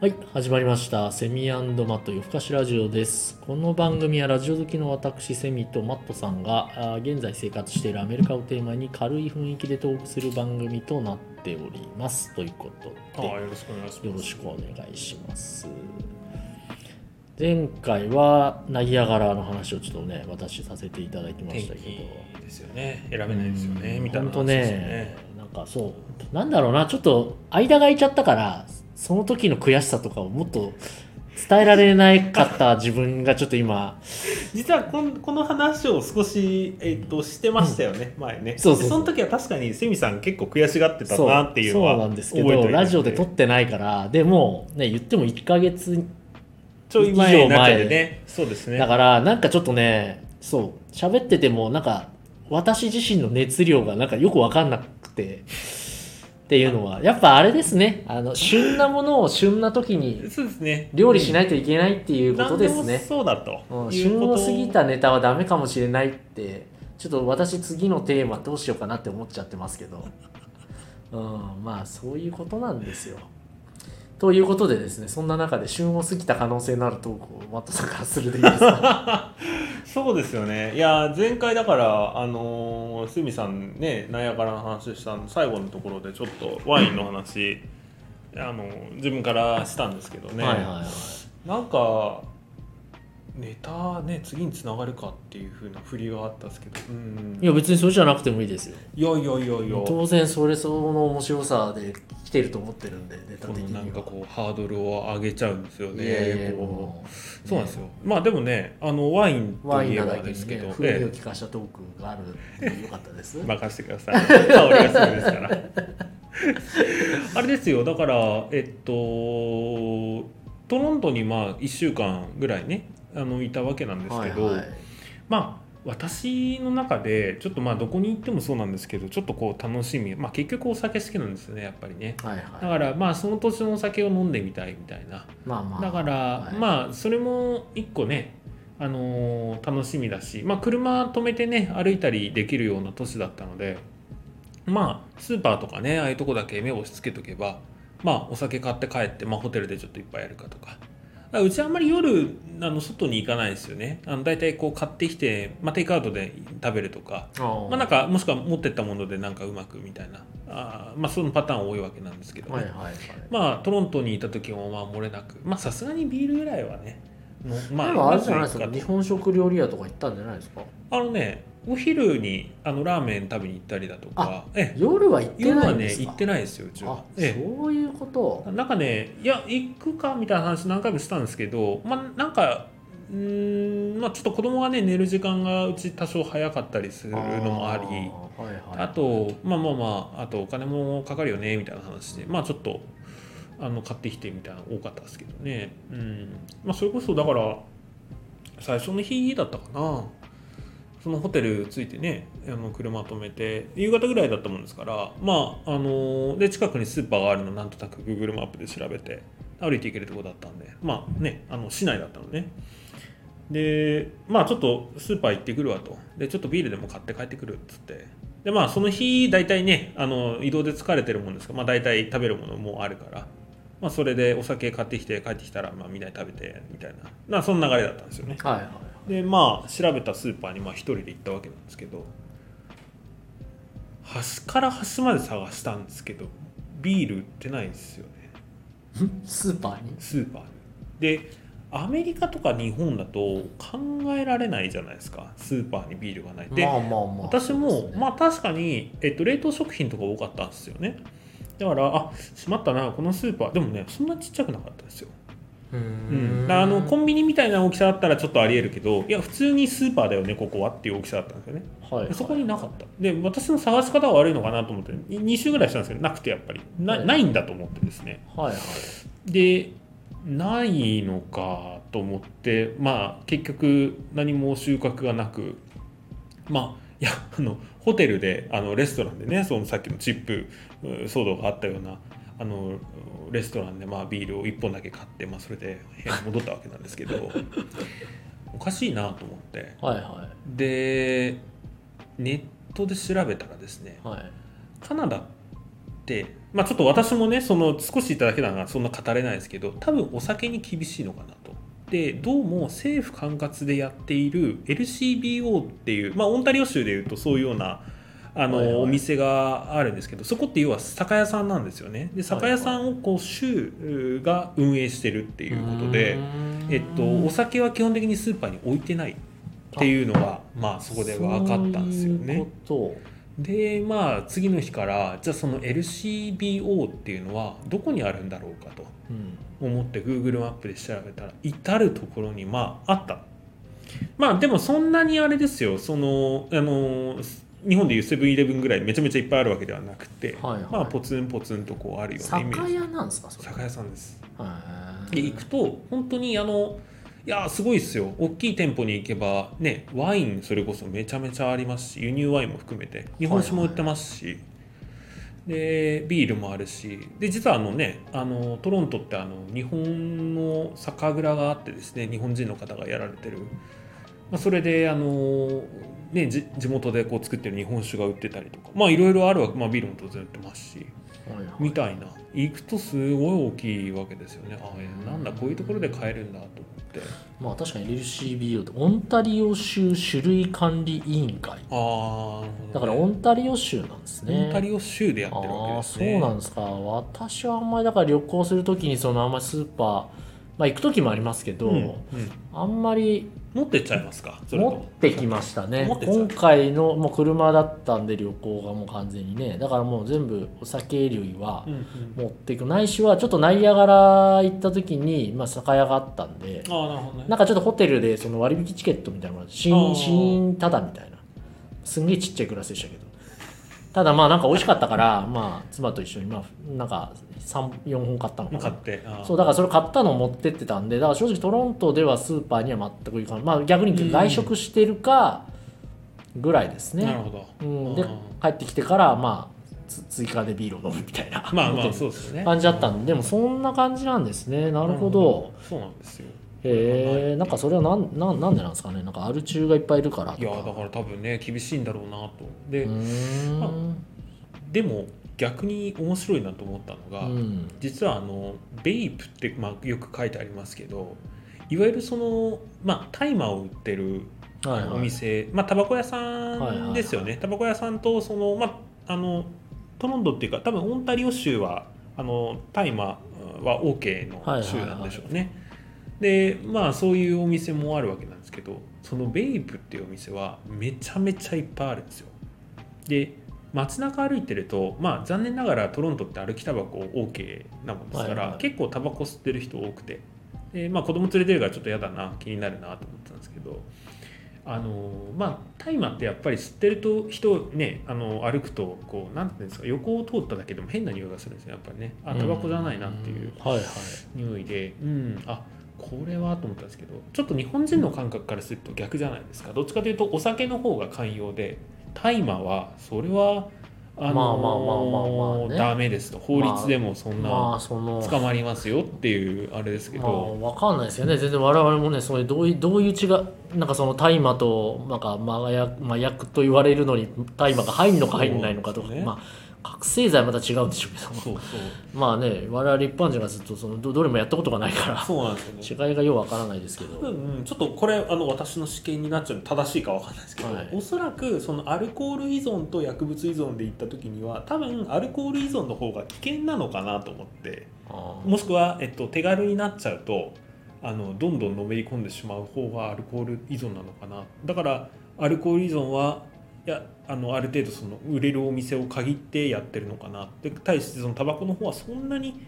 はい、始まりました。セミマット夜更かしラジオです。この番組はラジオ好きの私、セミとマットさんが現在生活しているアメリカをテーマに軽い雰囲気でトークする番組となっております。ということで、よろしくお願いします。よろしくお願いします。前回はナイアガラの話をちょっとね、私させていただきま天したけど。気ですよね。選べないですよね。うんみたいなほんと話ですよねなんかそうなんだろうなちょっと間が空いちゃったからその時の悔しさとかをもっと伝えられなかった自分がちょっと今実はこんこの話を少し、えっとしてましたよね、前ね。そうその時は確かにセミさん結構悔しがってたなっていうのはそうなんですけどラジオで撮ってないからでもね言っても1ヶ月ちょい前になっちゃってね。そうですね。だからなんかちょっとねそう喋っててもなんか私自身の熱量がなんかよく分かんなくてっていうのはやっぱあれですね。あの旬なものを旬な時にそうですね。料理しないといけないっていうことですね。うだと。うん。旬を過ぎたネタはダメかもしれないってちょっと私次のテーマどうしようかなって思っちゃってますけど、うん、まあそういうことなんですよ。ということでですねそんな中で旬を過ぎた可能性のあるトークをマットさんからするでいいですか？そうですよね。いや、前回だから、あのー、すみさんね、ナイアガラの話したの最後のところで、ちょっとワインの話、あの自分からしたんですけどね。はいはいはいなんかネタね次につながるかっていう風な振りがあったんですけど。うん。いや別にそれじゃなくてもいいですよ。いやいやいやいや。当然それその面白さで来てると思ってるんでネタこ的には。のなんかこうハードルを上げちゃうんですよねいやいやこもう。そうなんですよ、まあでもねあのワインといえばですけど、にね風味をえ聞かしたトークがあるんでよかったです。え 任せてください。香りがするですから。あれですよ。だからえっとトロントにまあ1週間ぐらいねあのいたわけなんですけど、はいはい。まあ私の中でちょっとまあどこに行ってもそうなんですけどちょっとこう楽しみまあ結局お酒好きなんですよねやっぱりね。はいだはい。からまあその年のお酒を飲んでみたいみたいな。まあまあだからはいまあそれも一個ねあのー楽しみだしまあ車止めてね歩いたりできるような都市だったのでまあスーパーとかねああいうとこだけ目を押し付けとけばまあお酒買って帰ってまあホテルでちょっといっぱいやるかとかうちあんまり夜あの外に行かないですよね。あの大体こう買ってきて、まあ、テイクアウトで食べるとかまあ、なんかもしくは持ってったものでなんかうまくみたいな。あーまあそのパターン多いわけなんですけど、ね。はいはいはい。まあトロントにいた時もまあ漏れなく。まあさすがにビールぐらいはねのまでもあれじゃないですか日本食料理屋とか行ったんじゃないですか？あのねお昼にあのラーメン食べに行ったりだとか。ええ。夜は行って夜はいなんですかね行ってないですようちはそういうこと？なんかねいや行くかみたいな話何回もしたんですけどまあなんかうーんまあちょっと子供がね寝る時間がうち多少早かったりするのもあり。ーはいはい。あとまあまあまああとお金もかかるよねみたいな話でまあちょっとあの買ってきてみたいなの多かったですけどね。うん。まあそれこそだから最初の日だったかな。そのホテル着いてねあの車止めて夕方ぐらいだったもんですからまああので近くにスーパーがあるのなんとなく Google マップで調べて歩いて行けるとこだったんでまあねあの市内だったのね。でまあちょっとスーパー行ってくるわと。でちょっとビールでも買って帰ってくるっつって。でまあその日大体ねあの移動で疲れてるもんですから、まあ、大体食べるものもあるから、まあ、それでお酒買ってきて帰ってきたら、まあ、みんなで食べてみたいな。まあその流れだったんですよね。はいはい。でまあ調べたスーパーにまあ一人で行ったわけなんですけど端から端まで探したんですけどビール売ってないんですよね。んスーパーに？スーパーに。でアメリカとか日本だと考えられないじゃないですか。スーパーにビールがない。で、まあまあまあ私も、ねまあ確かに、えっと、冷凍食品とか多かったんですよねだからあしまったな。このスーパー。でもねそんなちっちゃくなかったですよ。うん。あのコンビニみたいな大きさだったらちょっとありえるけどいや普通にスーパーだよねここはっていう大きさだったんですよね。はいはい。でそこになかった。で私の探し方は悪いのかなと思って2週ぐらいしたんですけどなくてやっぱり。な,、はい。ないんだと思ってですね。はいはい。でないのかと思ってまあ結局何も収穫がなくまあいやあのホテルであのレストランでねそのさっきのチップう騒動があったようなあのレストランでまあビールを1本だけ買って、まあ、それで部屋に戻ったわけなんですけど おかしいなと思って。はいはでネットで調べたらですねいはい。カナダで、まあ、ちょっと私もねその少しいただけならそんな語れないですけど多分お酒に厳しいのかなと。でどうも政府管轄でやっている LCBO っていう、まあ、オンタリオ州でいうとそういうようなあの、はいはい。お店があるんですけどそこって要は酒屋さんなんですよね。で酒屋さんをこう州が運営してるっていうことで、えっと、お酒は基本的にスーパーに置いてないっていうのがまあそこで分かったんですよね。でまあ次の日からじゃあその LCBO っていうのはどこにあるんだろうかと思って Google マップで調べたら至る所にまああった。まあでもそんなにあれですよ。そのあの日本でいうセブンイレブンぐらいめちゃめちゃいっぱいあるわけではなくて、はいはい。まあポツンポツンとこうあるようなイメージ。酒屋なんですかそれ。酒屋さんです。で行くと本当にあのいやーすごいですよ。大きい店舗に行けばねワインそれこそめちゃめちゃありますし輸入ワインも含めて日本酒も売ってますし、でビールもあるしで実はあのねあのトロントってあの日本の酒蔵があってですね日本人の方がやられてる、まあ、それであのねじ地元でこう作ってる日本酒が売ってたりとかまあいろいろあるわけ、まあ、ビールも当然売ってますしはいはい。みたいな。行くとすごい大きいわけですよね。あえなんだこういうところで買えるんだと思って。まあ確かに LCBO ってオンタリオ州種類管理委員会。ああだからオンタリオ州なんですね。オンタリオ州でやってるわけああそうですねなんですか。私はあんまりだから旅行するときにそのあんまりスーパーまあ行く時もありますけど、うんうん。あんまり持ってっちゃいますか？持ってきましたね。今回のもう車だったんで旅行がもう完全にね。だからもう全部お酒類はうんうん。持っていく。ないしはちょっとナイアガラ行った時に、まあ、酒屋があったんでああなるほどね。なんかちょっとホテルでその割引チケットみたいなのが試あー。飲試飲ただみたいな。すんげえちっちゃいグラスでしたけどただまあなんか美味しかったからまあ妻と一緒にまあなんか34本買ったのかな。買ってそうだからそれ買ったのを持ってってたんでだから正直トロントではスーパーには全く行かないまあ逆に外食してるかぐらいですね、なるほど。うん、であ帰ってきてからまあつ追加でビールを飲むみたいな。ーまあまあそうですよね感じだったんででもそんな感じなんですねなるほど、そうなんですよへえんかそれはなんなんなんでなんですかね。なんかアル中がいっぱいいるからいやだから多分ね厳しいんだろうなと。で、まあでも逆に面白いなと思ったのが、うん。実はあのベイプって、まあ、よく書いてありますけどいわゆるそのまあ大麻を売ってるはいはい。お店、まあタバコ屋さんですよね、タバコ屋さんとそのまああのトロントっていうか多分オンタリオ州はあの大麻は OK の州なんでしょうね、でまあそういうお店もあるわけなんですけどそのベイプっていうお店はめちゃめちゃいっぱいあるんですよ。で街中歩いてるとまあ残念ながらトロントって歩きタバコ OK なもんですから、結構タバコ吸ってる人多くて。で、まあ、子供連れてるからちょっと嫌だな気になるなと思ってたんですけどあのまあ大麻ってやっぱり吸ってると人ねあの歩くとこうなんていうんですか横を通っただけでも変な匂いがするんですよやっぱりね。あタバコじゃないなっていうはいはい。匂いでうん。あこれはと思ったんですけどちょっと日本人の感覚からすると逆じゃないですか。どっちかというとお酒の方が寛容で大麻はそれはあのまあまあまあまあまあね。ダメですと。法律でもそんまな捕まりますよっていうあれですけまあ、ど、わかんないですよね。全然我々もねそういうどういうどういう違うなんかその大麻となんか麻薬麻薬と言われるのに大麻が入るのか入んないのかとか、ね。まあ覚醒剤はまた違うんでしょうけど。そうそう。まあね我々一般人がずっとそのどどれもやったことがないから。そうなんですよね。違いがようわからないですけど、多分ちょっとこれあの私の試験になっちゃうの正しいかわかんないですけど、はい。おそらくそのアルコール依存と薬物依存で言った時には多分アルコール依存の方が危険なのかなと思って。もしくは、えっと、手軽になっちゃうとあのどんどんのめり込んでしまう方がアルコール依存なのかな。だからアルコール依存はいやあのある程度その売れるお店を限ってやってるのかなで対してそのタバコの方はそんなに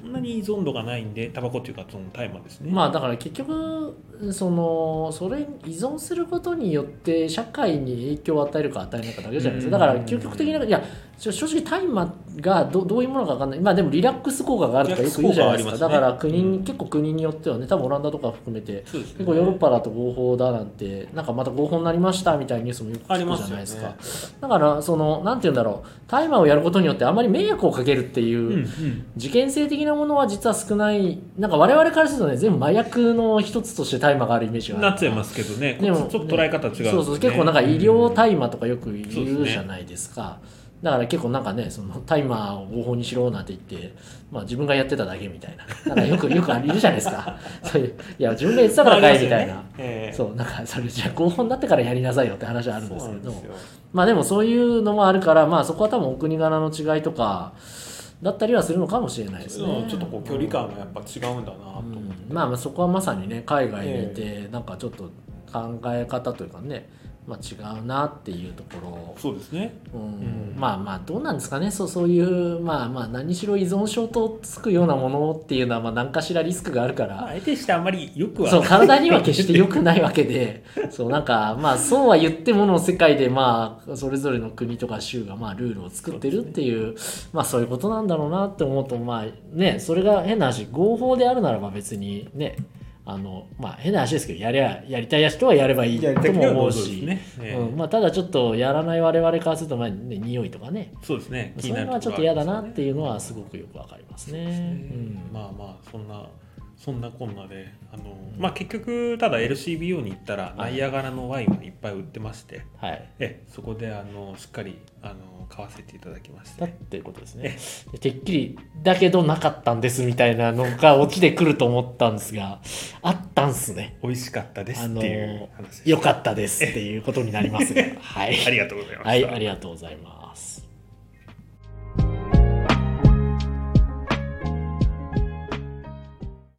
そんなに依存度がないんでタバコっていうかその大麻ですね。まあだから結局そのそれに依存することによって社会に影響を与えるか与えないかだけじゃないですか。だから究極的ないや正直大麻がどどういうものか分かんない。まあでもリラックス効果があるとかよく言うじゃないですか。ね。だから国に、うん。結構国によってはね多分オランダとか含めてね。結構ヨーロッパだと合法だなんてなんかまた合法になりましたみたいなニュースもよく聞くじゃないですか。ありますだからそのなんて言うんだろう。大麻をやることによってあまり迷惑をかけるっていう、うんうん。事件性的なものは実は少ない。なんか我々からするとね全部麻薬の一つとして大麻があるイメージがなっちゃいますけどね。でもちょっと捉え方違うそうそう結構なんか医療大麻とかよくそう言うじゃないですかだから結構なんかねそのタイマーを合法にしろなんて言って、まあ、自分がやってただけみたいな。なんかよく よくあるじゃないですか。そういういや自分がやってたからかいみたいな、ええ。そうなんかそれじゃあ合法になってからやりなさいよって話はあるんですけど。まあでもそういうのもあるからまあそこは多分お国柄の違いとかだったりはするのかもしれないですね。ちょっとこう距離感がやっぱ違うんだなとうん。まあまあそこはまさにね海外にいてなんかちょっと考え方というかね、まあ、違うなっていうとこそうですね。ろ、うん。うん。まあまあどうなんですかね。そうそういうまあまあ何しろ依存症とつくようなものっていうのはまあ何かしらリスクがあるから、まあ、得てしてあんまりよくはそう体には決して良くないわけで。そうなんかまあそうは言ってもの世界でまあそれぞれの国とか州がまあルールを作ってるっていうまあそういうことなんだろうなって思うとまあねそれが変な話合法であるならば別にねあのまあ変な話ですけどやりゃやりたい人はやればいいとも思うし、ねええうんまあ、ただちょっとやらない我々からするとまあ、ね、匂いとかね。そうですね。そういうのはちょっと嫌だなっていうのはすごくよくわかりますね。うん。まあまあそんなそんなこんなであの、まあ結局ただ LCBO に行ったらナイアガラのワインがいっぱい売ってまして、はい。えそこであのしっかりあの買わせていただきましてだっていうことですね。てっきりだけどなかったんですみたいなのが起きてくると思ったんですがあったんすね。美味しかったですっていう話よかったですっていうことになりますがはい、ありがとうございましたはい、ありがとうございます。